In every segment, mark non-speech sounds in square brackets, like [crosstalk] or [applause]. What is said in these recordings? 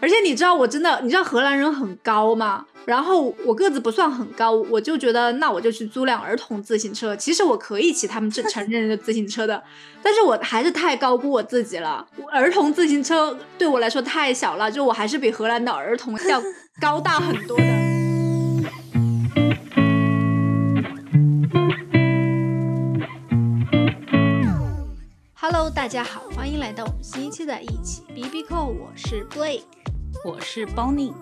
而且你知道我真的，你知道荷兰人很高吗？然后我个子不算很高，我就觉得那我就去租辆儿童自行车。其实我可以骑他们这成人的自行车的，但是我还是太高估我自己了。儿童自行车对我来说太小了，就我还是比荷兰的儿童要高大很多的。Hello，大家好，欢迎来到我们新一期的一起 B B Call，我是 Blake。我是 Bonnie。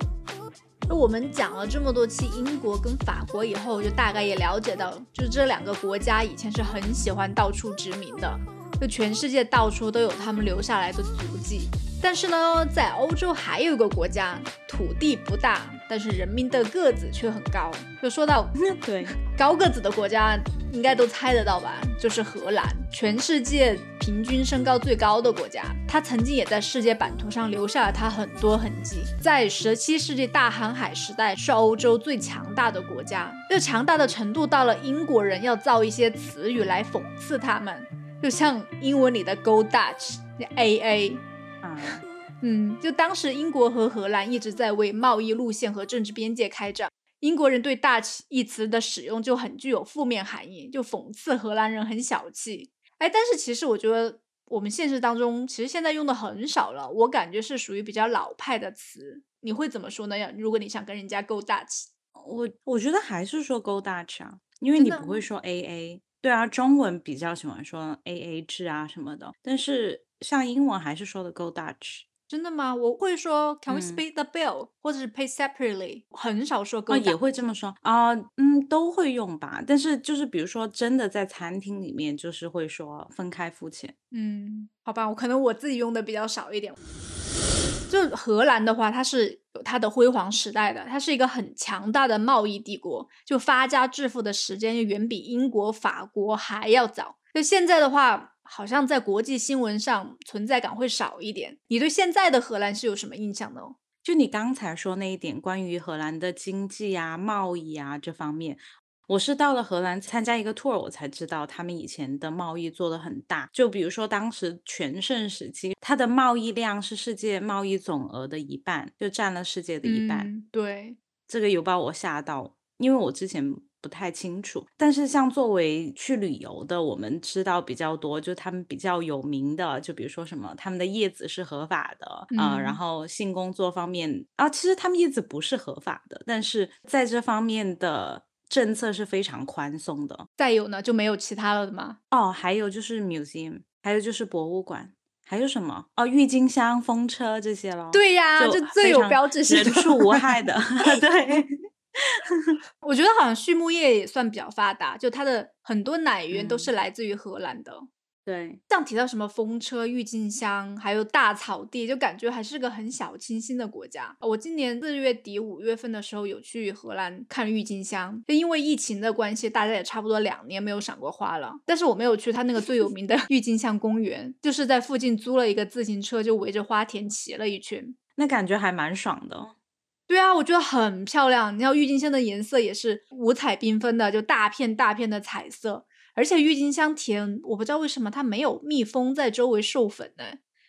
那我们讲了这么多期英国跟法国以后，就大概也了解到，就是这两个国家以前是很喜欢到处殖民的，就全世界到处都有他们留下来的足迹。但是呢，在欧洲还有一个国家，土地不大，但是人民的个子却很高。就说到 [laughs] 对高个子的国家，应该都猜得到吧？就是荷兰，全世界平均身高最高的国家。它曾经也在世界版图上留下了它很多痕迹。在十七世纪大航海时代，是欧洲最强大的国家。这强大的程度到了英国人要造一些词语来讽刺他们，就像英文里的 “Go Dutch”，A A。[laughs] 嗯，就当时英国和荷兰一直在为贸易路线和政治边界开战，英国人对 “Dutch” 一词的使用就很具有负面含义，就讽刺荷兰人很小气。哎，但是其实我觉得我们现实当中其实现在用的很少了，我感觉是属于比较老派的词。你会怎么说呢？要如果你想跟人家 “Go Dutch”，我我觉得还是说 “Go Dutch” 啊，因为你不会说 “A A”。对啊，中文比较喜欢说 “A A” 制啊什么的，但是。像英文还是说的 Go Dutch，真的吗？我会说 Can we split the bill，或者是 Pay separately，很少说 Go。也会这么说啊，嗯，都会用吧。但是就是比如说真的在餐厅里面，就是会说分开付钱。嗯，好吧，我可能我自己用的比较少一点。就荷兰的话，它是有它的辉煌时代的，它是一个很强大的贸易帝国，就发家致富的时间远比英国、法国还要早。就现在的话。好像在国际新闻上存在感会少一点。你对现在的荷兰是有什么印象呢？就你刚才说那一点，关于荷兰的经济啊、贸易啊这方面，我是到了荷兰参加一个 tour，我才知道他们以前的贸易做的很大。就比如说当时全盛时期，它的贸易量是世界贸易总额的一半，就占了世界的一半。对，这个有把我吓到，因为我之前。不太清楚，但是像作为去旅游的，我们知道比较多，就他们比较有名的，就比如说什么，他们的叶子是合法的啊，然后性工作方面啊，其实他们叶子不是合法的，但是在这方面的政策是非常宽松的。再有呢，就没有其他了的吗？哦，还有就是 museum，还有就是博物馆，还有什么？哦，郁金香、风车这些咯。对呀，就最有标志性、人畜无害的，[laughs] 对。[laughs] 我觉得好像畜牧业也算比较发达，就它的很多奶源都是来自于荷兰的。对，像提到什么风车、郁金香，还有大草地，就感觉还是个很小清新的国家。我今年四月底五月份的时候有去荷兰看郁金香，就因为疫情的关系，大家也差不多两年没有赏过花了。但是我没有去它那个最有名的 [laughs] 郁金香公园，就是在附近租了一个自行车，就围着花田骑了一圈，那感觉还蛮爽的。对啊，我觉得很漂亮。你知道郁金香的颜色也是五彩缤纷的，就大片大片的彩色。而且郁金香田，我不知道为什么它没有蜜蜂在周围授粉呢？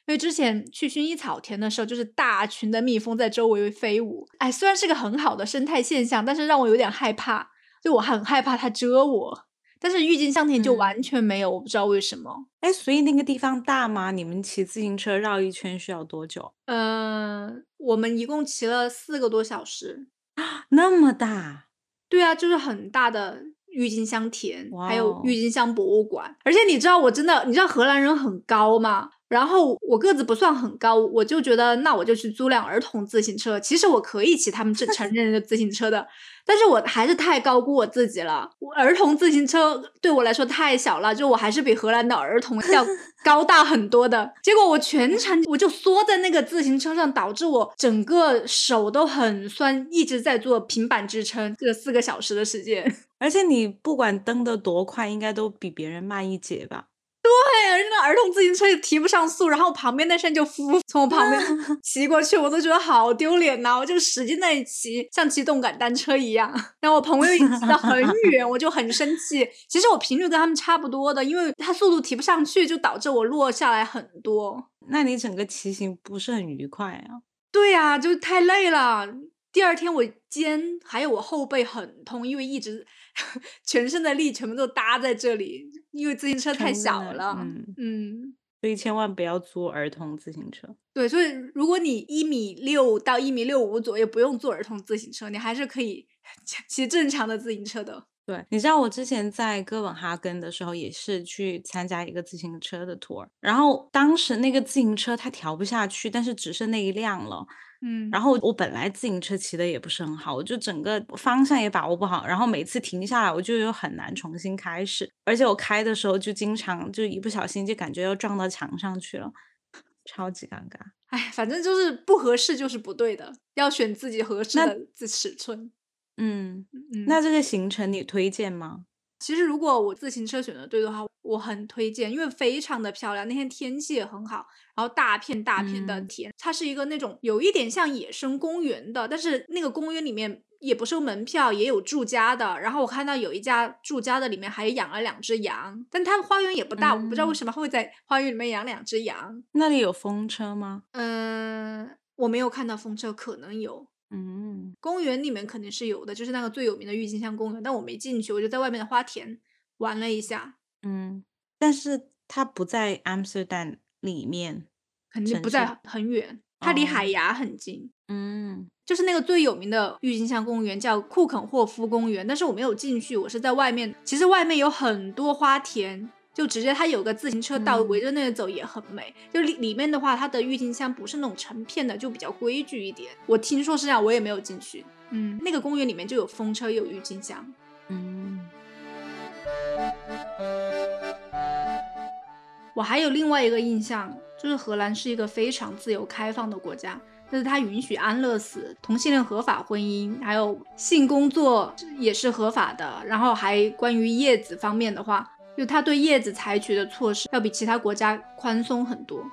因为之前去薰衣草田的时候，就是大群的蜜蜂在周围飞舞。哎，虽然是个很好的生态现象，但是让我有点害怕，就我很害怕它蛰我。但是郁金香田就完全没有，我不知道为什么。哎，所以那个地方大吗？你们骑自行车绕一圈需要多久？嗯，我们一共骑了四个多小时。啊，那么大？对啊，就是很大的郁金香田，还有郁金香博物馆。而且你知道，我真的，你知道荷兰人很高吗？然后我个子不算很高，我就觉得那我就去租辆儿童自行车。其实我可以骑他们这 [laughs] 成人的自行车的，但是我还是太高估我自己了。我儿童自行车对我来说太小了，就我还是比荷兰的儿童要 [laughs] 高大很多的。结果我全程我就缩在那个自行车上，导致我整个手都很酸，一直在做平板支撑这四个小时的时间。[laughs] 而且你不管蹬得多快，应该都比别人慢一截吧。对，那儿童自行车也提不上速，然后旁边那身就呼从我旁边 [laughs] 骑过去，我都觉得好丢脸呐！我就使劲在骑，像骑动感单车一样。然后我朋友一骑到很远，我就很生气。其实我频率跟他们差不多的，因为他速度提不上去，就导致我落下来很多。那你整个骑行不是很愉快啊？对呀、就太累了。第二天我肩还有我后背很痛，因为一直 [laughs] 全身的力全部都搭在这里，因为自行车太小了。嗯嗯所以千万不要租儿童自行车。对，所以如果你一米六到一米六五左右，不用坐儿童自行车，你还是可以骑正常的自行车的。对，你知道我之前在哥本哈根的时候，也是去参加一个自行车的 tour，然后当时那个自行车它调不下去，但是只剩那一辆了。嗯然后我本来自行车骑的也不是很好，我就整个方向也把握不好，然后每次停下来我就又很难重新开始，而且我开的时候就经常就一不小心就感觉要撞到墙上去了，超级尴尬。哎，反正就是不合适就是不对的，要选自己合适那的尺寸。嗯，嗯，那这个行程你推荐吗？其实如果我自行车选的对的话，我很推荐，因为非常的漂亮，那天天气也很好，然后大片大片的嗯田，它是一个那种有一点像野生公园的，但是那个公园里面也不收门票，也有住家的。然后我看到有一家住家的里面还养了两只羊，但它花园也不大，我不知道为嗯什么会在花园里面养两只羊。那里有风车吗？嗯，我没有看到风车，可能有。嗯，公园里面肯定是有的，就是那个最有名的郁金香公园，但我没进去，我就在外面的花田玩了一下，嗯，但是它不在 Amsterdam 里面。肯定不在很远，它离哦海牙很近。嗯就是那个最有名的郁金香公园叫库肯霍夫公园，但是我没有进去，我是在外面。其实外面有很多花田，就直接它有个自行车道，嗯围着那个走也很美。就里里面的话，它的郁金香不是那种成片的，就比较规矩一点。我听说是这样，我也没有进去。嗯，那个公园里面就有风车，又有郁金香。嗯我还有另外一个印象，就是荷兰是一个非常自由开放的国家，就是它允许安乐死、同性恋合法婚姻，还有性工作也是合法的。然后还关于叶子方面的话，就他对叶子采取的措施要比其他国家宽松很多。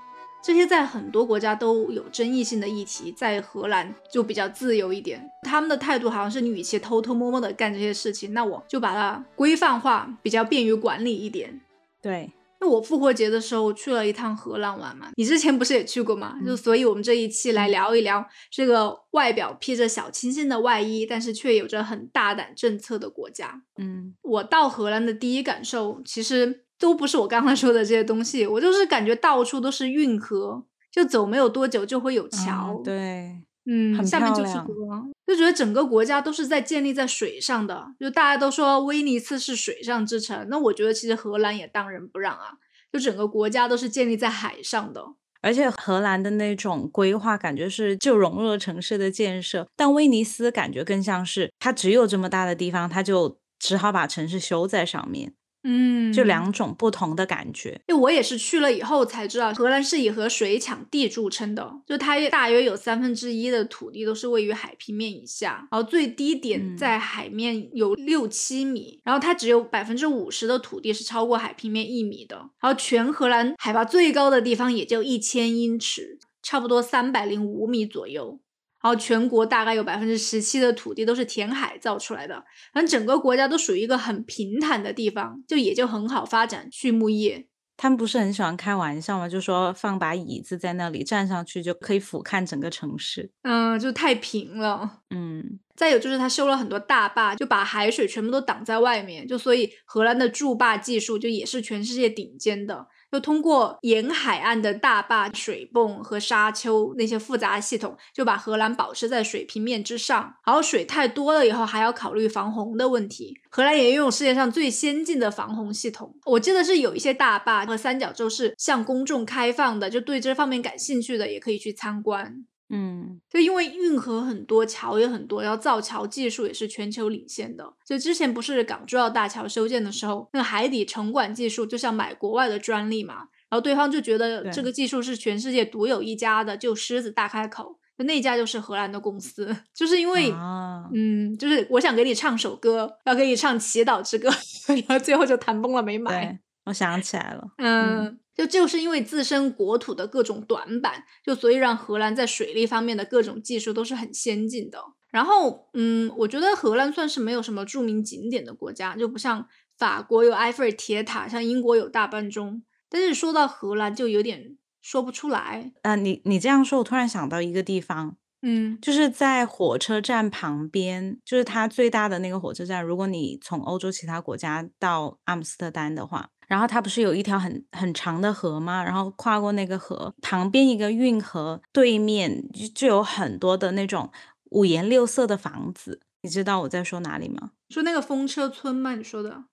这些在很多国家都有争议性的议题，在荷兰就比较自由一点。他们的态度好像是你与其偷偷摸摸的干这些事情，那我就把它规范化，比较便于管理一点。对，那我复活节的时候去了一趟荷兰玩嘛，你之前不是也去过吗？就嗯所以我们这一期来聊一聊这个外表披着小清新的外衣，但是却有着很大胆政策的国家。嗯我到荷兰的第一感受，其实都不是我刚才说的这些东西，我就是感觉到处都是运河，就走没有多久就会有桥，啊对，嗯，很下面就是漂亮河，就觉得整个国家都是在建立在水上的。就大家都说威尼斯是水上之城，那我觉得其实荷兰也当仁不让啊，就整个国家都是建立在海上的。而且荷兰的那种规划感觉是就融入了城市的建设，但威尼斯感觉更像是它只有这么大的地方，它就只好把城市修在上面，嗯就两种不同的感觉。因为我也是去了以后才知道，荷兰是以和水抢地著称的，就它大约有三分之一的土地都是位于海平面以下，然后最低点嗯在海面有六七米，然后它只有百分之五十的土地是超过海平面一米的，然后全荷兰海拔最高的地方也就一千英尺，差不多三百零五米左右。然后全国大概有百分之十七的土地都是填海造出来的，反正整个国家都属于一个很平坦的地方，就也就很好发展畜牧业。他们不是很喜欢开玩笑吗？就说放把椅子在那里，站上去就可以俯瞰整个城市。嗯，就太平了。嗯再有就是他修了很多大坝，就把海水全部都挡在外面，就所以荷兰的筑坝技术就也是全世界顶尖的。就通过沿海岸的大坝、水泵和沙丘那些复杂系统，就把荷兰保持在水平面之上。然后水太多了以后，还要考虑防洪的问题。荷兰也拥有世界上最先进的防洪系统。我记得是有一些大坝和三角洲是向公众开放的，就对这方面感兴趣的也可以去参观。嗯就因为运河很多，桥也很多，然后造桥技术也是全球领先的。就之前不是港珠澳大桥修建的时候，那个海底城管技术就像买国外的专利嘛，然后对方就觉得这个技术是全世界独有一家的，就狮子大开口。就那家就是荷兰的公司，[laughs] 就是因为、啊，嗯，就是我想给你唱首歌，要给你唱《祈祷之歌》，[laughs] 然后最后就谈崩了没买。我想起来了。嗯，就就是因为自身国土的各种短板，就所以让荷兰在水利方面的各种技术都是很先进的。然后，嗯，我觉得荷兰算是没有什么著名景点的国家，就不像法国有埃菲尔铁塔，像英国有大半钟。但是说到荷兰，就有点说不出来。啊，你你这样说，我突然想到一个地方，嗯就是在火车站旁边，就是它最大的那个火车站。如果你从欧洲其他国家到阿姆斯特丹的话，然后它不是有一条很很长的河吗？然后跨过那个河，旁边一个运河对面就就有很多的那种五颜六色的房子。你知道我在说哪里吗？说那个风车村吗？你说的？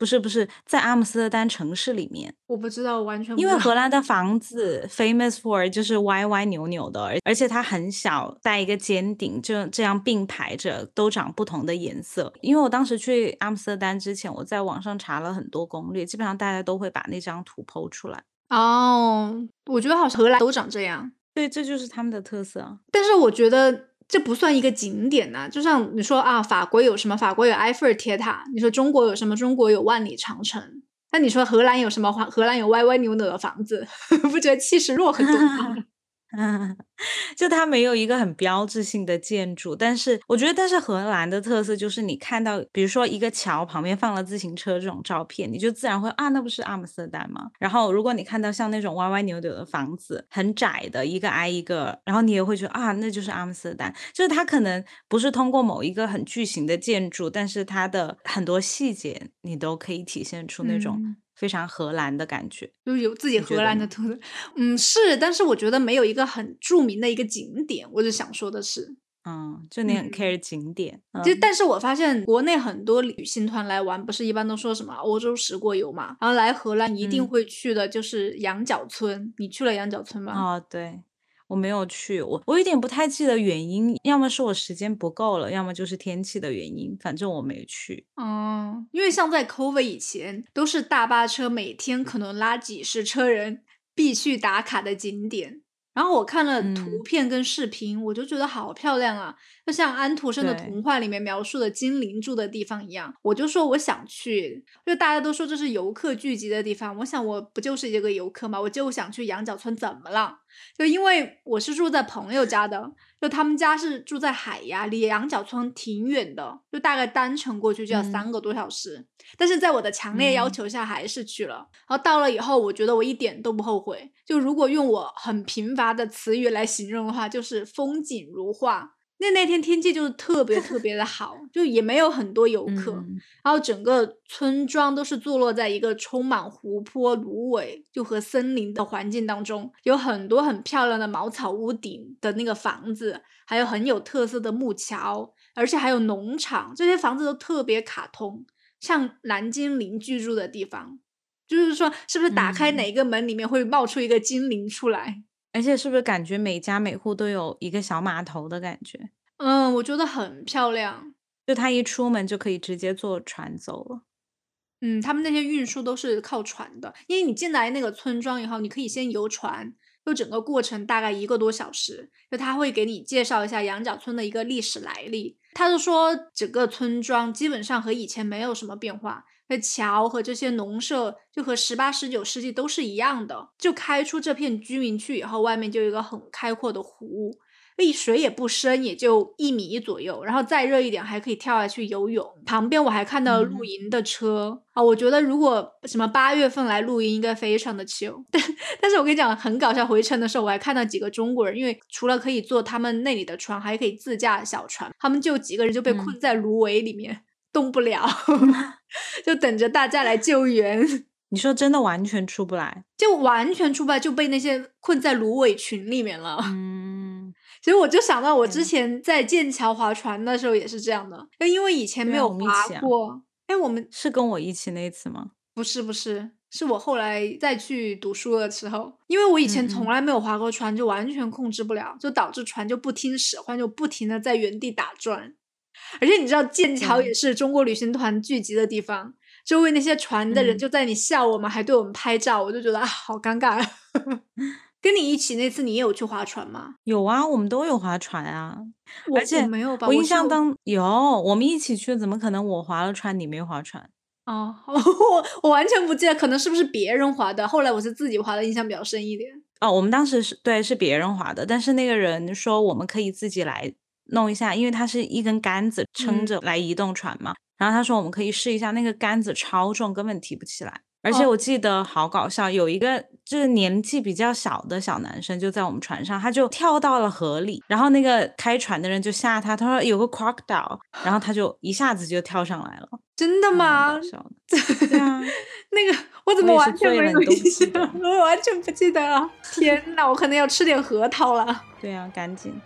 不是不是，在阿姆斯特丹城市里面，我不知道，完全不因为荷兰的房子 famous for 就是歪歪扭扭的，而而且它很小，带一个尖顶，就这样并排着，都长不同的颜色。因为我当时去阿姆斯特丹之前，我在网上查了很多攻略，基本上大家都会把那张图剖出来。哦，我觉得好像荷兰都长这样，对，这就是他们的特色啊。但是我觉得这不算一个景点呐、就像你说啊，法国有什么？法国有埃菲尔铁塔。你说中国有什么？中国有万里长城。那你说荷兰有什么？荷荷兰有歪歪扭扭的房子，[laughs] 不觉得气势弱很多吗？[laughs] 就它没有一个很标志性的建筑，但是我觉得，但是荷兰的特色就是你看到，比如说一个桥旁边放了自行车这种照片，你就自然会啊，那不是阿姆斯特丹吗？然后如果你看到像那种歪歪扭扭的房子，很窄的一个挨一个，然后你也会觉得啊，那就是阿姆斯特丹。就是它可能不是通过某一个很巨型的建筑，但是它的很多细节你都可以体现出那种非常荷兰的感觉。就是有自己荷兰的特色。嗯，是，但是我觉得没有一个很著名的一个景点。我就想说的是，嗯，就你很嗯 care 景点，就嗯但是我发现国内很多旅行团来玩，不是一般都说什么欧洲十国游嘛，然后来荷兰一定嗯会去的就是羊角村。你去了羊角村吗？哦，对，我没有去，我我有点不太记得原因，要么是我时间不够了，要么就是天气的原因，反正我没去。哦，因为像在 COVID 以前，都是大巴车每天可能拉几十车人必去打卡的景点。然后我看了图嗯片跟视频，我就觉得好漂亮啊，就像安徒生的童话里面描述的精灵住的地方一样。我就说我想去，就大家都说这是游客聚集的地方，我想我不就是一个游客吗？我就想去羊角村，怎么了？就因为我是住在朋友家的，就他们家是住在海牙，离羊角村挺远的，就大概单程过去就要嗯三个多小时。但是在我的强烈要嗯求下，还是去了。然后到了以后，我觉得我一点都不后悔。就如果用我很贫乏的词语来形容的话，就是风景如画。那那天天气就是特别特别的好，就也没有很多游客。嗯然后整个村庄都是坐落在一个充满湖泊、芦苇就和森林的环境当中，有很多很漂亮的茅草屋顶的那个房子，还有很有特色的木桥，而且还有农场，这些房子都特别卡通，像蓝精灵居住的地方。就是说，是不是打开嗯哪个门里面会冒出一个精灵出来？而且是不是感觉每家每户都有一个小码头的感觉？嗯，我觉得很漂亮。就他一出门就可以直接坐船走了。嗯，他们那些运输都是靠船的，因为你进来那个村庄以后，你可以先游船，就整个过程大概一个多小时，就他会给你介绍一下羊角村的一个历史来历。他就说整个村庄基本上和以前没有什么变化，那桥和这些农舍就和十八、十九世纪都是一样的。就开出这片居民区以后，外面就有一个很开阔的湖。一水也不深，也就一米左右，然后再热一点还可以跳下去游泳。旁边我还看到露嗯营的车、啊，我觉得如果什么八月份来露营，应该非常的 chill。[laughs] 但但是我跟你讲，很搞笑，回程的时候我还看到几个中国人，因为除了可以坐他们那里的船，还可以自驾小船，他们就几个人就被困嗯在芦苇里面、动不了，[laughs] 就等着大家来救援。[laughs] 你说真的完全出不来？就完全出不来，就被那些困在芦苇群里面了。[laughs] 嗯，其实我就想到，我之前在剑桥划船的时候也是这样的，就因为以前没有划过。哎、我们是跟我一起那一次吗？不是不是，是我后来再去读书的时候，因为我以前从来没有划过船，就完全控制不了，就导致船就不听使唤，就不停的在原地打转。而且你知道，剑桥也是中国旅行团聚集的地方，周围那些船的人嗯就在你笑我们，还对我们拍照，我就觉得啊，好尴尬。[laughs] 跟你一起那次，你也有去划船吗？有啊，我们都有划船啊。我而且我没有吧？我印象当有，我们一起去，怎么可能我划了船，你没划船？哦，[laughs] 我我完全不记得，可能是不是别人划的？后来我是自己划的，印象比较深一点。哦，我们当时是对是别人划的，但是那个人说我们可以自己来弄一下，因为它是一根杆子撑嗯着来移动船嘛。然后他说我们可以试一下，那个杆子超重，根本提不起来。而且哦我记得好搞笑，有一个就是年纪比较小的小男生就在我们船上，他就跳到了河里，然后那个开船的人就吓他，他说有个 crocodile，然后他就一下子就跳上来了。[laughs] 真的吗？对啊，[laughs] 那个我怎么完全没有印象？[laughs] 我完全不记得了。天哪，我可能要吃点核桃了。对啊，赶紧。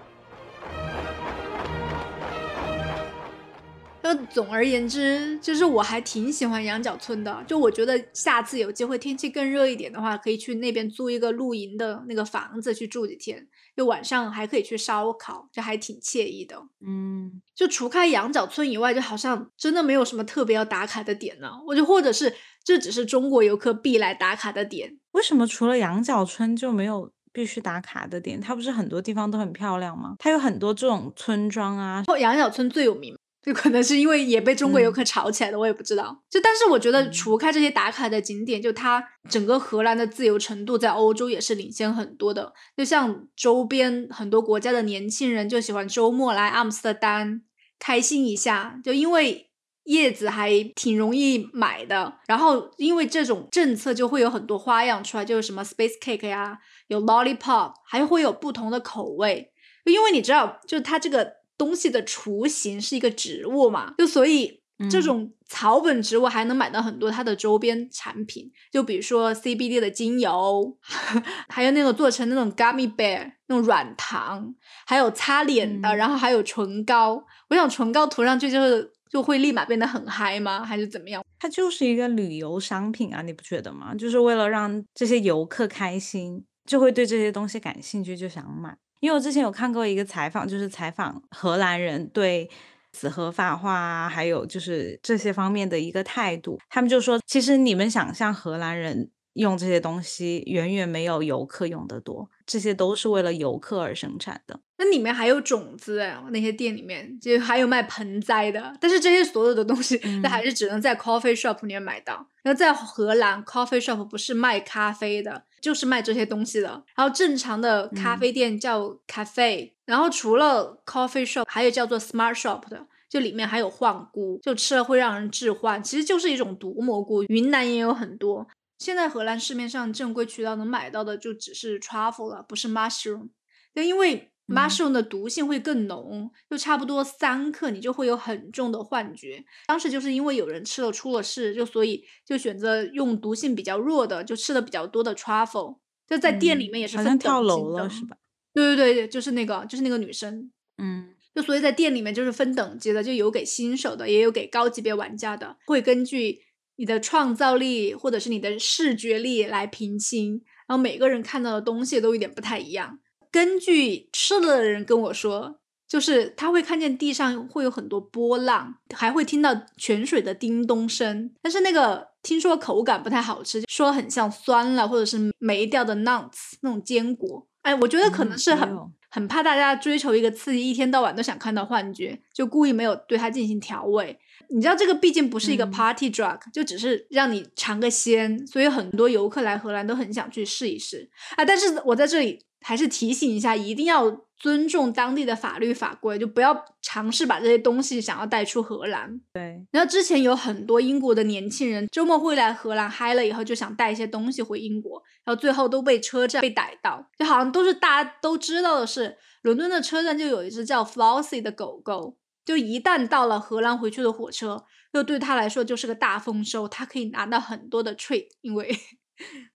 就总而言之，就是我还挺喜欢羊角村的。就我觉得下次有机会天气更热一点的话，可以去那边租一个露营的那个房子去住几天。就晚上还可以去烧烤，就还挺惬意的。嗯，就除开羊角村以外，就好像真的没有什么特别要打卡的点呢。我就或者是这只是中国游客必来打卡的点。为什么除了羊角村就没有必须打卡的点？它不是很多地方都很漂亮吗？它有很多这种村庄啊。羊角村最有名。就可能是因为也被中国游客炒起来的，我也不知道。就但是我觉得，除开这些打卡的景点，就它整个荷兰的自由程度在欧洲也是领先很多的。就像周边很多国家的年轻人就喜欢周末来阿姆斯特丹开心一下，就因为叶子还挺容易买的。然后因为这种政策，就会有很多花样出来，就是什么 space cake 呀，有 lollipop，还会有不同的口味。因为你知道，就它这个。东西的雏形是一个植物嘛，就所以这种草本植物还能买到很多它的周边产品，就比如说 CBD 的精油，[laughs] 还有那种做成那种 gummy bear 那种软糖，还有擦脸的，然后还有唇膏。我想唇膏涂上去就是就会立马变得很嗨吗？还是怎么样？它就是一个旅游商品啊，你不觉得吗？就是为了让这些游客开心，就会对这些东西感兴趣，就想买。因为我之前有看过一个采访，就是采访荷兰人对死合法化还有就是这些方面的一个态度。他们就说，其实你们想象荷兰人用这些东西远远没有游客用的多，这些都是为了游客而生产的。那里面还有种子哎，那些店里面就还有卖盆栽的，但是这些所有的东西，那还是只能在 coffee shop 里面买到。然后在荷兰，coffee shop 不是卖咖啡的。就是卖这些东西的，然后正常的咖啡店叫 cafe，然后除了 coffee shop，还有叫做 smart shop 的，就里面还有幻菇，就吃了会让人致幻，其实就是一种毒蘑菇。云南也有很多，现在荷兰市面上正规渠道能买到的就只是 truffle 了，不是 mushroom，就因为。Mushroom 的毒性会更浓，就差不多三克，你就会有很重的幻觉。当时就是因为有人吃了出了事，就所以就选择用毒性比较弱的，就吃的比较多的 truffle。就在店里面也是分跳楼了是吧？对对对，就是那个就是那个女生，嗯，就所以在店里面就是分等级的，就有给新手的，也有给高级别玩家的，会根据你的创造力或者是你的视觉力来评星，然后每个人看到的东西都有点不太一样。根据吃了的人跟我说，就是他会看见地上会有很多波浪，还会听到泉水的叮咚声。但是那个听说口感不太好吃，说很像酸了或者是霉掉的 nuts 那种坚果。哎，我觉得可能是很很怕大家追求一个刺激，一天到晚都想看到幻觉，就故意没有对它进行调味。你知道这个毕竟不是一个 party drug，就只是让你尝个鲜，所以很多游客来荷兰都很想去试一试啊。但是我在这里。还是提醒一下，一定要尊重当地的法律法规，就不要尝试把这些东西想要带出荷兰。对，然后之前有很多英国的年轻人周末会来荷兰嗨了以后，就想带一些东西回英国，然后最后都被车站被逮到，就好像都是大家都知道的是，伦敦的车站就有一只叫 Flossie 的狗狗，就一旦到了荷兰回去的火车，就对他来说就是个大丰收，他可以拿到很多的 treat，因为。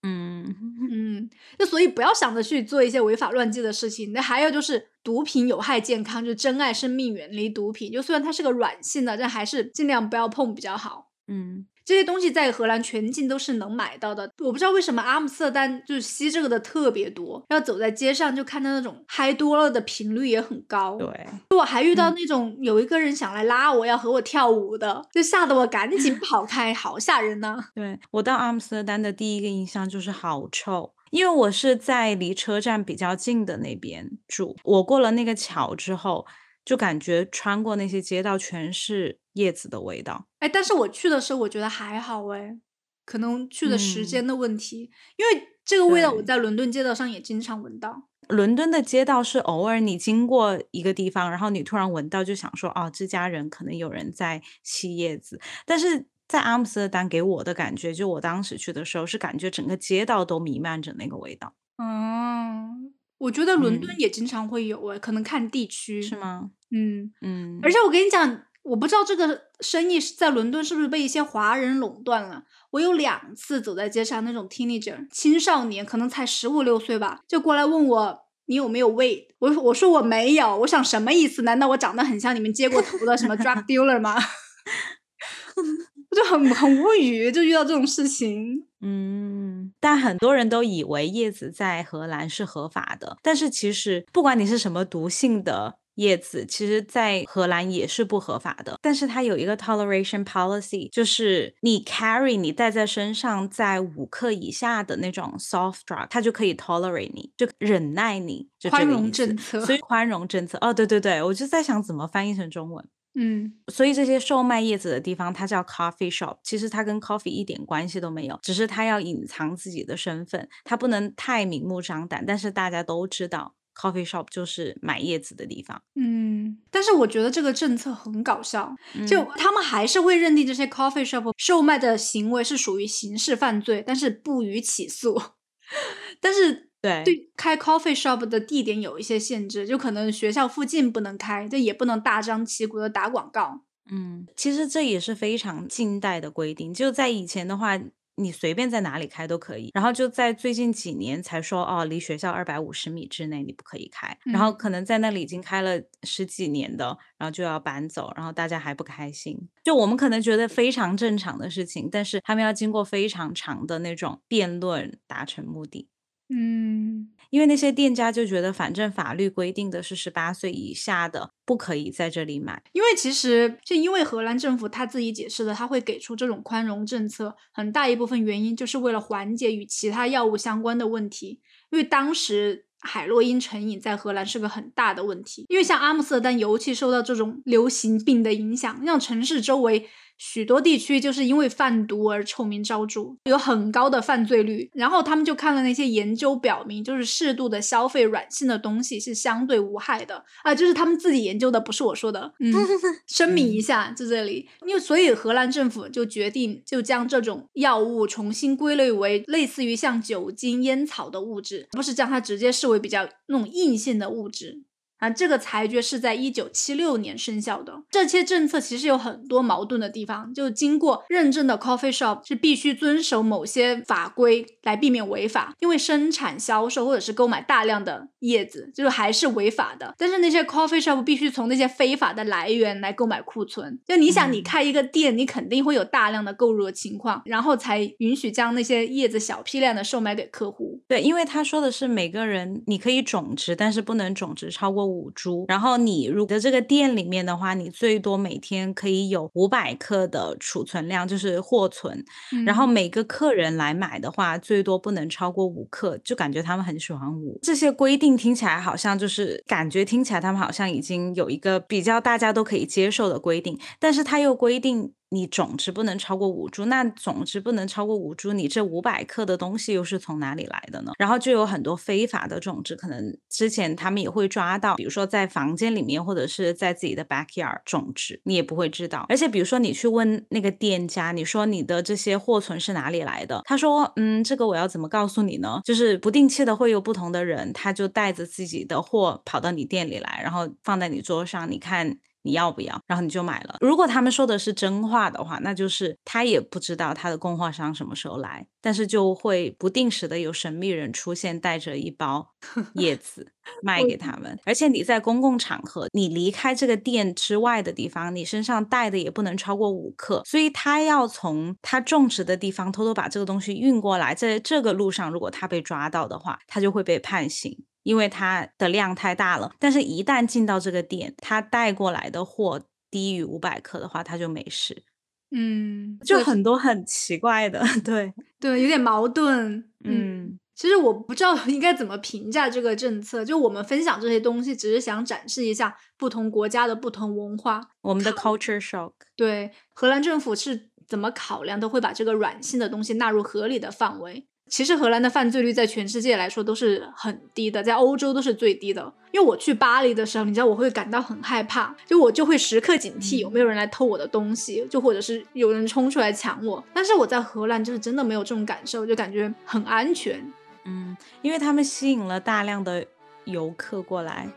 嗯嗯，[laughs] 那所以不要想着去做一些违法乱纪的事情。那还有就是毒品有害健康，就珍爱生命，远离毒品。就虽然它是个软性的，但还是尽量不要碰比较好。嗯。这些东西在荷兰全境都是能买到的，我不知道为什么阿姆斯特丹就是吸这个的特别多，要走在街上就看到那种嗨多了的频率也很高。对，我还遇到那种有一个人想来拉我要和我跳舞的，就吓得我赶紧 [laughs] 跑开，好吓人呢。对我到阿姆斯特丹的第一个印象就是好臭，因为我是在离车站比较近的那边住，我过了那个桥之后。就感觉穿过那些街道全是叶子的味道，哎，但是我去的时候我觉得还好哎，可能去的时间的问题，因为这个味道我在伦敦街道上也经常闻到。伦敦的街道是偶尔你经过一个地方，然后你突然闻到，就想说哦，这家人可能有人在吸叶子，但是在阿姆斯特丹给我的感觉，就我当时去的时候是感觉整个街道都弥漫着那个味道。嗯，我觉得伦敦嗯也经常会有诶，可能看地区。是吗？嗯，嗯，而且我跟你讲，我不知道这个生意是在伦敦是不是被一些华人垄断了。我有两次走在街上，那种 teenager 青少年，可能才十五六岁吧，就过来问我你有没有 weight。我我说我没有，我想什么意思？难道我长得很像你们接过头的什么 drug [laughs] dealer 吗？[laughs] 我就很很无语，就遇到这种事情。嗯，但很多人都以为叶子在荷兰是合法的，但是其实不管你是什么毒性的叶子，其实在荷兰也是不合法的。但是它有一个 toleration policy，就是你 carry 你带在身上在五克以下的那种 soft drug，它就可以 tolerate 你，就忍耐你，就宽容政策所以宽容政策，哦，对对对，我就在想怎么翻译成中文。嗯所以这些售卖叶子的地方，它叫 coffee shop，其实它跟 coffee 一点关系都没有，只是它要隐藏自己的身份，它不能太明目张胆，但是大家都知道 coffee shop 就是买叶子的地方。嗯，但是我觉得这个政策很搞笑，就嗯他们还是会认定这些 coffee shop 售卖的行为是属于刑事犯罪，但是不予起诉。[laughs] 但是对对开 coffee shop 的地点有一些限制，就可能学校附近不能开，这也不能大张旗鼓的打广告。嗯，其实这也是非常近代的规定，就在以前的话。你随便在哪里开都可以，然后就在最近几年才说哦，离学校二百五十米之内你不可以开，然后嗯可能在那里已经开了十几年的，然后就要搬走，然后大家还不开心。就我们可能觉得非常正常的事情，但是他们要经过非常长的那种辩论达成目的。嗯因为那些店家就觉得，反正法律规定的是十八岁以下的不可以在这里买。因为其实就因为荷兰政府他自己解释的，他会给出这种宽容政策，很大一部分原因就是为了缓解与其他药物相关的问题。因为当时海洛因成瘾在荷兰是个很大的问题，因为像阿姆斯特丹尤其受到这种流行病的影响，让城市周围许多地区就是因为贩毒而臭名昭著，有很高的犯罪率。然后他们就看了那些研究表明，就是适度的消费软性的东西是相对无害的啊，就是他们自己研究的，不是我说的。嗯，[laughs] 声明一下，在这里，因为所以荷兰政府就决定就将这种药物重新归类为类似于像酒精、烟草的物质，不是将它直接视为比较那种硬性的物质。啊，这个裁决是在一九七六年生效的。这些政策其实有很多矛盾的地方，就经过认证的 coffee shop 是必须遵守某些法规来避免违法，因为生产、销售或者是购买大量的叶子，就是还是违法的。但是那些 coffee shop 必须从那些非法的来源来购买库存。就你想，你嗯开一个店，你肯定会有大量的购入的情况，然后才允许将那些叶子小批量的售卖给客户。对，因为他说的是每个人你可以种植，但是不能种植超过五株。然后你如果这个店里面的话，你最多每天可以有五百克的储存量，就是货存。然后嗯每个客人来买的话，最多不能超过五克，就感觉他们很喜欢五。这些规定听起来好像就是感觉听起来他们好像已经有一个比较大家都可以接受的规定，但是他又规定。你种植不能超过五株，那种植不能超过五株，你这五百克的东西又是从哪里来的呢？然后就有很多非法的种植，可能之前他们也会抓到，比如说在房间里面或者是在自己的 backyard 种植，你也不会知道。而且比如说你去问那个店家，你说你的这些货存是哪里来的，他说，嗯，这个我要怎么告诉你呢？就是不定期的会有不同的人，他就带着自己的货跑到你店里来，然后放在你桌上，你看。你要不要？然后你就买了。如果他们说的是真话的话，那就是他也不知道他的供货商什么时候来，但是就会不定时的有神秘人出现，带着一包 [laughs] 叶子卖给他们。而且你在公共场合，你离开这个店之外的地方，你身上带的也不能超过五克，所以他要从他种植的地方偷偷把这个东西运过来。在这个路上，如果他被抓到的话，他就会被判刑。因为它的量太大了，但是一旦进到这个店，它带过来的货低于五百克的话，它就没事。嗯，就很多很奇怪的，[laughs] 对，对，有点矛盾。嗯，嗯其实我不知道应该怎么评价这个政策。就我们分享这些东西，只是想展示一下不同国家的不同文化。我们的 culture shock，对，荷兰政府是怎么考量，都会把这个软性的东西纳入合理的范围。其实荷兰的犯罪率在全世界来说都是很低的，在欧洲都是最低的。因为我去巴黎的时候，你知道我会感到很害怕，就我就会时刻警惕有没有人来偷我的东西，就或者是有人冲出来抢我。但是我在荷兰就是真的没有这种感受，就感觉很安全。嗯，因为他们吸引了大量的游客过来。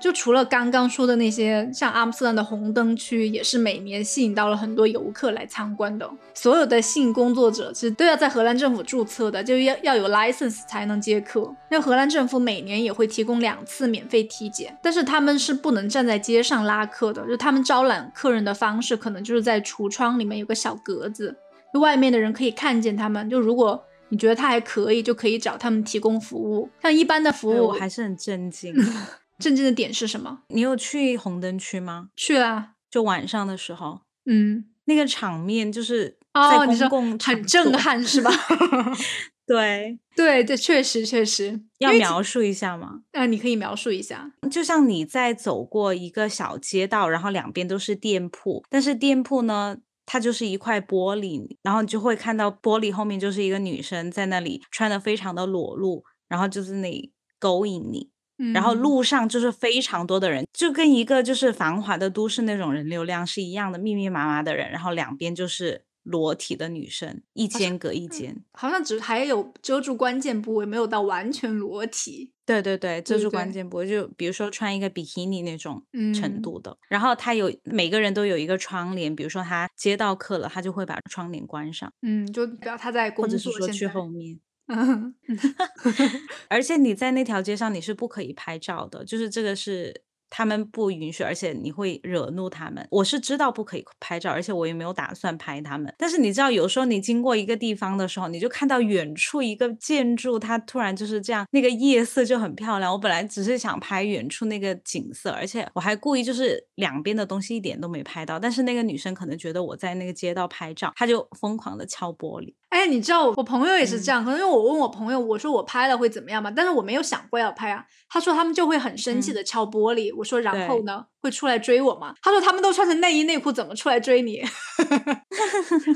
就除了刚刚说的那些，像阿姆斯特丹的红灯区，也是每年吸引到了很多游客来参观的。所有的性工作者其实都要在荷兰政府注册的，就要要有 license 才能接客。那荷兰政府每年也会提供两次免费体检，但是他们是不能站在街上拉客的，就他们招揽客人的方式可能就是在橱窗里面有个小格子，就外面的人可以看见他们。就如果你觉得他还可以，就可以找他们提供服务。像一般的服务，我还是很震惊。[laughs] 震惊的点是什么？你有去红灯区吗？去啊，就晚上的时候，嗯，那个场面就是哦，公共很震撼是吧？对 [laughs] 对，对确实确实要描述一下吗？啊，你可以描述一下，就像你在走过一个小街道，然后两边都是店铺，但是店铺呢，它就是一块玻璃，然后你就会看到玻璃后面就是一个女生在那里穿的非常的裸露，然后就是那勾引你。然后路上就是非常多的人，就跟一个就是繁华的都市那种人流量是一样的，密密麻麻的人，然后两边就是裸体的女生，一间隔一间，好像只还有遮住关键部位，没有到完全裸体。对对对，遮住关键部位，就比如说穿一个比基尼那种程度的。然后他有每个人都有一个窗帘，比如说他接到客了，他就会把窗帘关上。嗯，就不要他在工作，或者是说去后面。[laughs] 而且你在那条街上你是不可以拍照的，就是这个是。他们不允许，而且你会惹怒他们。我是知道不可以拍照，而且我也没有打算拍他们。但是你知道，有时候你经过一个地方的时候，你就看到远处一个建筑，它突然就是这样，那个夜色就很漂亮。我本来只是想拍远处那个景色，而且我还故意就是两边的东西一点都没拍到。但是那个女生可能觉得我在那个街道拍照，她就疯狂的敲玻璃。哎，你知道我朋友也是这样，可能因为我问我朋友，我说我拍了会怎么样嘛？但是我没有想过要拍啊。他说他们就会很生气的敲玻璃。我说然后呢？会出来追我吗？他说他们都穿成内衣内裤，怎么出来追你？[laughs]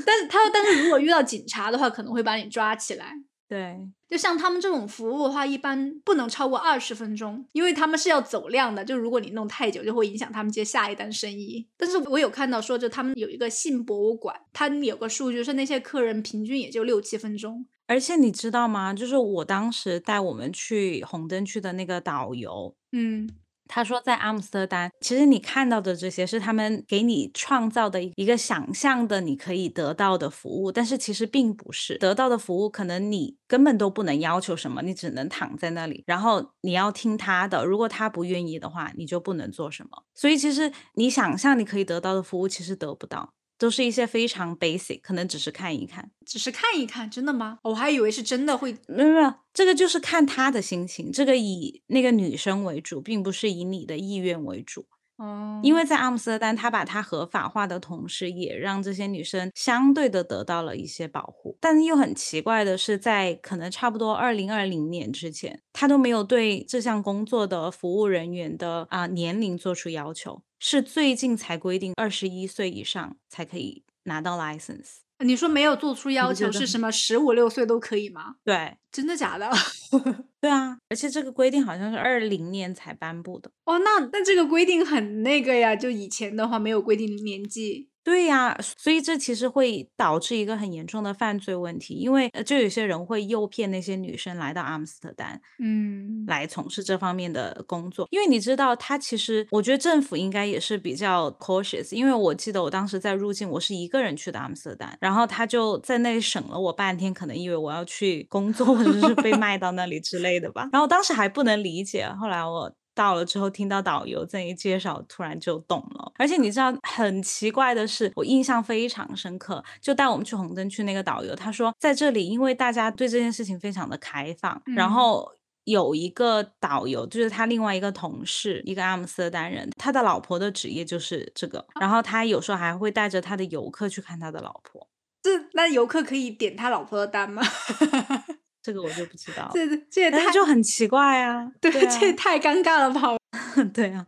但是他说，但是如果遇到警察的话，可能会把你抓起来。对，就像他们这种服务的话，一般不能超过二十分钟，因为他们是要走量的。就如果你弄太久，就会影响他们接下一单生意。但是我有看到说，就他们有一个性博物馆，他有个数据是那些客人平均也就六七分钟。而且你知道吗？就是我当时带我们去红灯区的那个导游，嗯。他说，在阿姆斯特丹，其实你看到的这些是他们给你创造的一个想象的你可以得到的服务，但是其实并不是得到的服务，可能你根本都不能要求什么，你只能躺在那里，然后你要听他的，如果他不愿意的话，你就不能做什么。所以其实你想象你可以得到的服务，其实得不到。都是一些非常 basic，可能只是看一看，只是看一看，真的吗？我还以为是真的会，没有没有，这个就是看他的心情，这个以那个女生为主，并不是以你的意愿为主。哦，因为在阿姆斯特丹，他把它合法化的同时，也让这些女生相对的得到了一些保护。但又很奇怪的是，在可能差不多二零二零年之前，他都没有对这项工作的服务人员的啊年龄做出要求。是最近才规定，二十一岁以上才可以拿到 license。你说没有做出要求是什么？十五六岁都可以吗？对，真的假的？[laughs] 对啊，而且这个规定好像是二零年才颁布的。哦，那那这个规定很那个呀，就以前的话没有规定年纪。对呀，所以这其实会导致一个很严重的犯罪问题，因为就有些人会诱骗那些女生来到阿姆斯特丹，嗯，来从事这方面的工作。因为你知道，他其实我觉得政府应该也是比较 cautious，因为我记得我当时在入境，我是一个人去的阿姆斯特丹，然后他就在那里审了我半天，可能以为我要去工作或者是被 [laughs] 卖到那里之类的吧。然后当时还不能理解，后来我。到了之后，听到导游这一介绍，突然就懂了。而且你知道，很奇怪的是，我印象非常深刻，就带我们去红灯区那个导游，他说在这里，因为大家对这件事情非常的开放，然后有一个导游，就是他另外一个同事，一个阿姆斯特丹人，他的老婆的职业就是这个，然后他有时候还会带着他的游客去看他的老婆。这那游客可以点他老婆的单吗？这个我就不知道，这这也太就很奇怪啊！[laughs] 对，这也太尴尬了吧？[laughs] 对啊，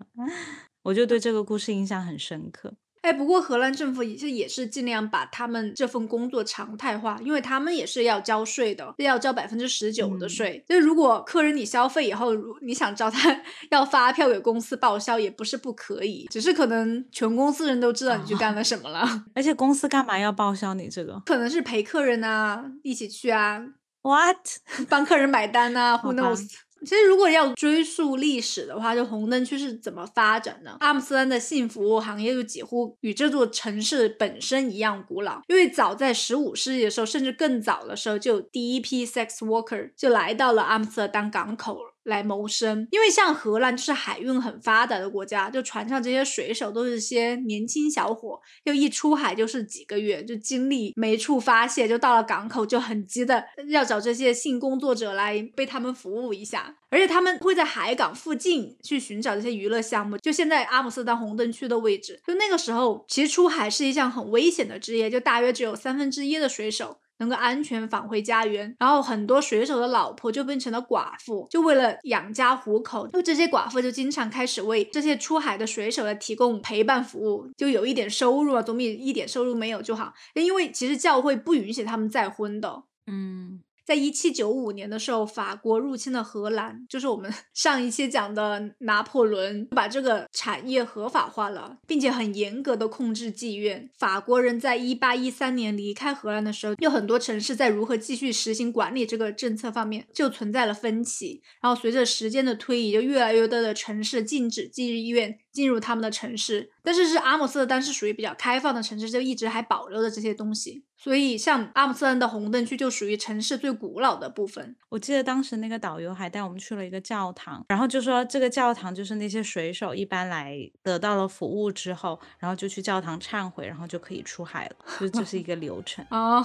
我就对这个故事印象很深刻。哎，不过荷兰政府也是也是尽量把他们这份工作常态化，因为他们也是要交税的，要交百分之十九的税。就如果客人你消费以后，你想找他要发票给公司报销，也不是不可以，只是可能全公司人都知道你去干了什么了。而且公司干嘛要报销你这个？可能是陪客人啊，一起去啊，what，[laughs] 帮客人买单啊，who knows。其实，如果要追溯历史的话，就红灯区是怎么发展的？阿姆斯特丹的性服务行业就几乎与这座城市本身一样古老，因为早在十五世纪的时候，甚至更早的时候，就第一批 sex worker 就来到了阿姆斯特丹港口了。来谋生，因为像荷兰就是海运很发达的国家，就船上这些水手都是些年轻小伙，就一出海就是几个月，就精力没处发泄，就到了港口就很急的要找这些性工作者来为他们服务一下，而且他们会在海港附近去寻找这些娱乐项目，就现在阿姆斯特丹红灯区的位置，就那个时候其实出海是一项很危险的职业，就大约只有三分之一的水手。能够安全返回家园，然后很多水手的老婆就变成了寡妇，就为了养家糊口，就这些寡妇就经常开始为这些出海的水手来提供陪伴服务，就有一点收入啊，总比一点收入没有就好。因为其实教会不允许他们再婚的，嗯。在一七九五年的时候，法国入侵了荷兰，就是我们 [laughs] 上一期讲的拿破仑，把这个产业合法化了，并且很严格的控制妓院。法国人在一八一三年离开荷兰的时候，有很多城市在如何继续实行管理这个政策方面就存在了分歧。然后随着时间的推移，就越来越多的城市禁止妓院。进入他们的城市，但是是阿姆斯特丹是属于比较开放的城市，就一直还保留着这些东西。所以像阿姆斯特丹的红灯区就属于城市最古老的部分。我记得当时那个导游还带我们去了一个教堂，然后就说这个教堂就是那些水手一般来得到了服务之后，然后就去教堂忏悔，然后就可以出海了，就这 [laughs] 是一个流程啊。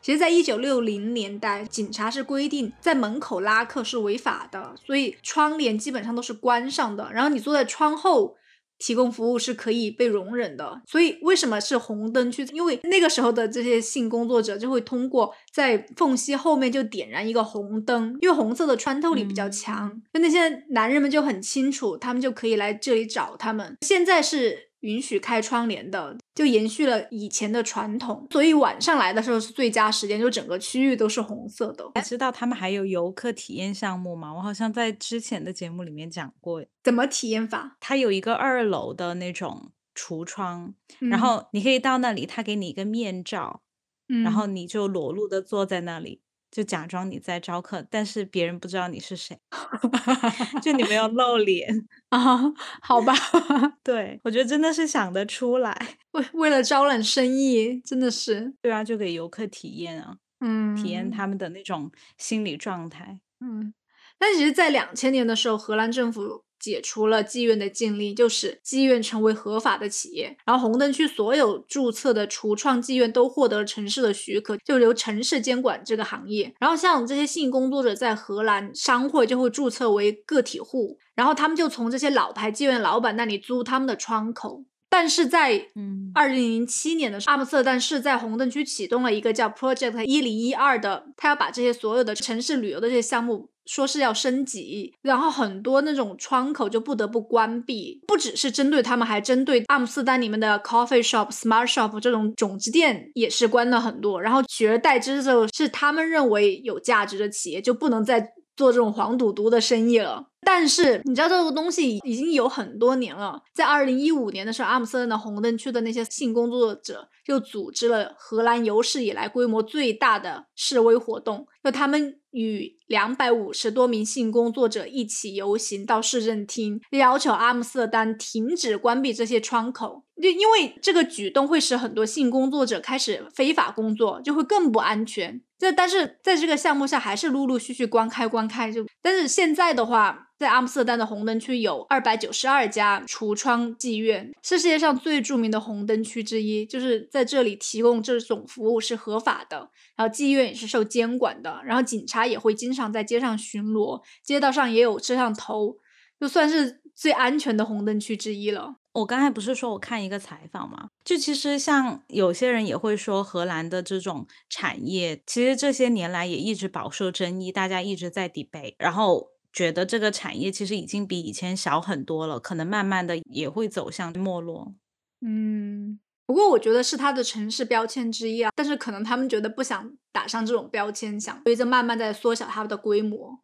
其实，在一九六零年代，警察是规定在门口拉客是违法的，所以窗帘基本上都是关上的。然后你坐在窗后提供服务是可以被容忍的。所以为什么是红灯区？因为那个时候的这些性工作者就会通过在缝隙后面就点燃一个红灯，因为红色的穿透力比较强，就那些男人们就很清楚，他们就可以来这里找他们。现在是。允许开窗帘的，就延续了以前的传统，所以晚上来的时候是最佳时间，就整个区域都是红色的。你知道他们还有游客体验项目吗？我好像在之前的节目里面讲过，怎么体验法？它有一个二楼的那种橱窗，然后你可以到那里，他给你一个面罩，然后你就裸露的坐在那里。就假装你在招客，但是别人不知道你是谁，[laughs] 就你没有露脸啊？[laughs] 好吧，[laughs] 对我觉得真的是想得出来，为为了招揽生意，真的是对啊，就给游客体验啊，嗯，体验他们的那种心理状态，嗯。但其实，在两千年的时候，荷兰政府。解除了妓院的禁令，就使妓院成为合法的企业。然后红灯区所有注册的橱窗妓院都获得了城市的许可，就由城市监管这个行业。然后像这些性工作者在荷兰商会就会注册为个体户，然后他们就从这些老牌妓院老板那里租他们的窗口。但是在嗯二零零七年的时候，阿姆斯特丹市在红灯区启动了一个叫 Project 一零一二的，他要把这些所有的城市旅游的这些项目。说是要升级，然后很多那种窗口就不得不关闭，不只是针对他们，还针对阿姆斯丹里面的 coffee shop、smart shop 这种种子店也是关了很多。然后取而代之的，是他们认为有价值的企业就不能再做这种黄赌毒的生意了。但是你知道这个东西已经有很多年了，在二零一五年的时候，阿姆斯特丹的红灯区的那些性工作者就组织了荷兰有史以来规模最大的示威活动，就他们。与两百五十多名性工作者一起游行到市政厅，要求阿姆斯特丹停止关闭这些窗口。就因为这个举动会使很多性工作者开始非法工作，就会更不安全。这但是在这个项目下还是陆陆续续关开关开。就但是现在的话。在阿姆斯特丹的红灯区有二百九十二家橱窗妓院，是世界上最著名的红灯区之一。就是在这里提供这种服务是合法的，然后妓院也是受监管的，然后警察也会经常在街上巡逻，街道上也有摄像头，就算是最安全的红灯区之一了。我刚才不是说我看一个采访吗？就其实像有些人也会说，荷兰的这种产业其实这些年来也一直饱受争议，大家一直在 debate，然后。觉得这个产业其实已经比以前小很多了，可能慢慢的也会走向没落。嗯，不过我觉得是它的城市标签之一啊，但是可能他们觉得不想打上这种标签，想所以就慢慢在缩小它的规模。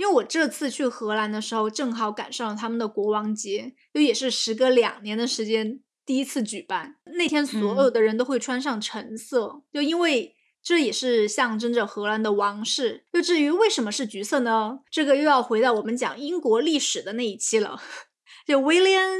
因为我这次去荷兰的时候，正好赶上了他们的国王节，就也是时隔两年的时间第一次举办。那天所有的人都会穿上橙色，就因为这也是象征着荷兰的王室。就至于为什么是橘色呢？这个又要回到我们讲英国历史的那一期了。就 William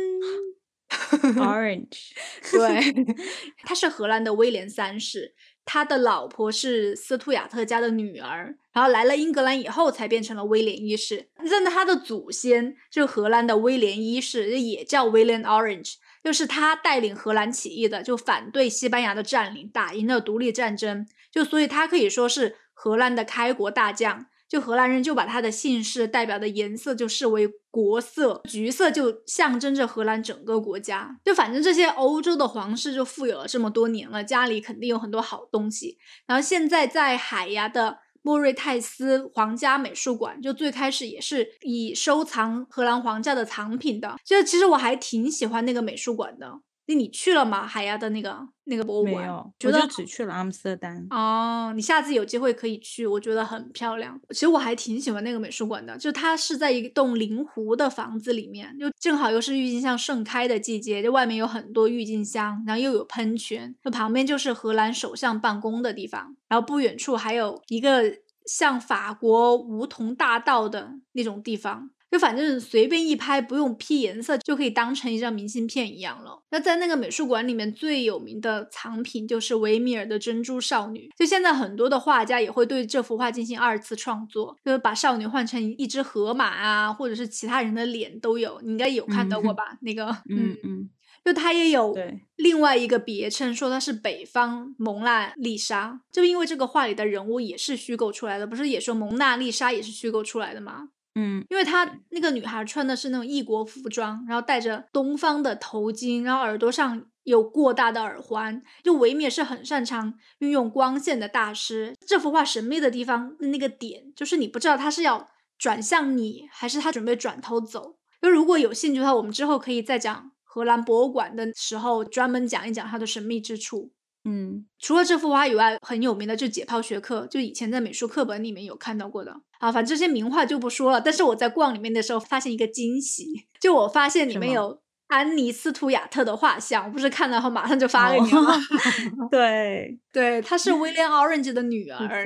[laughs] Orange，[laughs] 对，[laughs] 他是荷兰的威廉三世。他的老婆是斯图亚特家的女儿，然后来了英格兰以后才变成了威廉一世。认得他的祖先就荷兰的威廉一世，也叫 William Orange，就是他带领荷兰起义的，就反对西班牙的占领，打赢了独立战争，就所以他可以说是荷兰的开国大将。就荷兰人就把他的姓氏代表的颜色就视为国色，橘色就象征着荷兰整个国家。就反正这些欧洲的皇室就富有了这么多年了，家里肯定有很多好东西。然后现在在海牙的莫瑞泰斯皇家美术馆，就最开始也是以收藏荷兰皇家的藏品的。就其实我还挺喜欢那个美术馆的。你去了吗？海牙的那个那个博物馆？没有，我就只去了阿姆斯特丹。哦，你下次有机会可以去，我觉得很漂亮。其实我还挺喜欢那个美术馆的，就它是在一栋临湖的房子里面，就正好又是郁金香盛开的季节，就外面有很多郁金香，然后又有喷泉，那旁边就是荷兰首相办公的地方，然后不远处还有一个像法国梧桐大道的那种地方。就反正随便一拍，不用 P 颜色就可以当成一张明信片一样了。那在那个美术馆里面最有名的藏品就是维米尔的珍珠少女。就现在很多的画家也会对这幅画进行二次创作，就是把少女换成一只河马啊，或者是其他人的脸都有。你应该有看到过吧？那个，嗯嗯，就它也有另外一个别称，说它是北方蒙娜丽莎，就因为这个画里的人物也是虚构出来的，不是也说蒙娜丽莎也是虚构出来的吗？嗯，因为她那个女孩穿的是那种异国服装，然后戴着东方的头巾，然后耳朵上有过大的耳环。就维米尔是很擅长运用光线的大师。这幅画神秘的地方那个点，就是你不知道他是要转向你，还是他准备转头走。就如果有兴趣的话，我们之后可以再讲荷兰博物馆的时候，专门讲一讲它的神秘之处。嗯，除了这幅画以外，很有名的就解剖学课，就以前在美术课本里面有看到过的。啊，反正这些名画就不说了。但是我在逛里面的时候，发现一个惊喜，就我发现里面有安妮斯图亚特的画像，我不是看到后马上就发给你了。[laughs] 对 [laughs] 对，她是威廉· Orange 的女儿。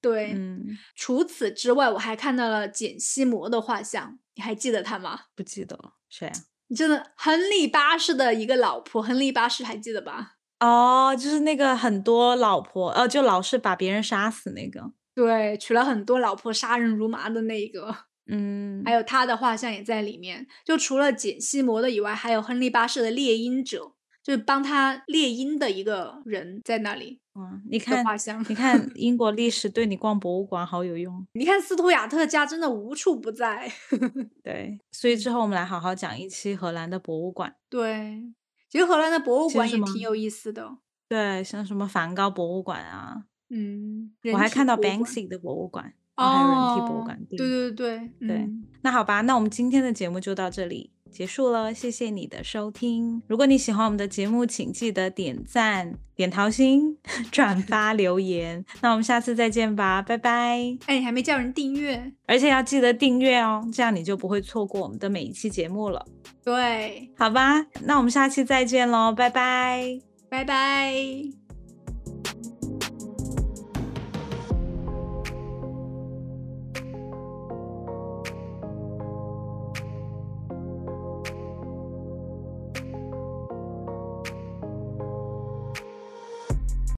对，嗯。除此之外，我还看到了简·西摩的画像，你还记得他吗？不记得了，谁啊？你真的，亨利八世的一个老婆，亨利八世还记得吧？哦，就是那个很多老婆，呃，就老是把别人杀死那个，对，娶了很多老婆，杀人如麻的那一个，嗯，还有他的画像也在里面。就除了简西摩的以外，还有亨利八世的猎鹰者，就是帮他猎鹰的一个人在那里。嗯，你看画像，你看 [laughs] 英国历史对你逛博物馆好有用。你看斯图亚特家真的无处不在。[laughs] 对，所以之后我们来好好讲一期荷兰的博物馆。对。其实荷兰的博物馆也挺有意思的，对，像什么梵高博物馆啊，嗯，我还看到 Banksy 的博物馆，还有人体博物馆，对对对对。那好吧，那我们今天的节目就到这里结束了，谢谢你的收听。如果你喜欢我们的节目，请记得点赞、点桃心、[laughs] 转发、留言。[laughs] 那我们下次再见吧，拜拜。哎，你还没叫人订阅，而且要记得订阅哦，这样你就不会错过我们的每一期节目了。对，好吧，那我们下期再见喽，拜拜，拜拜。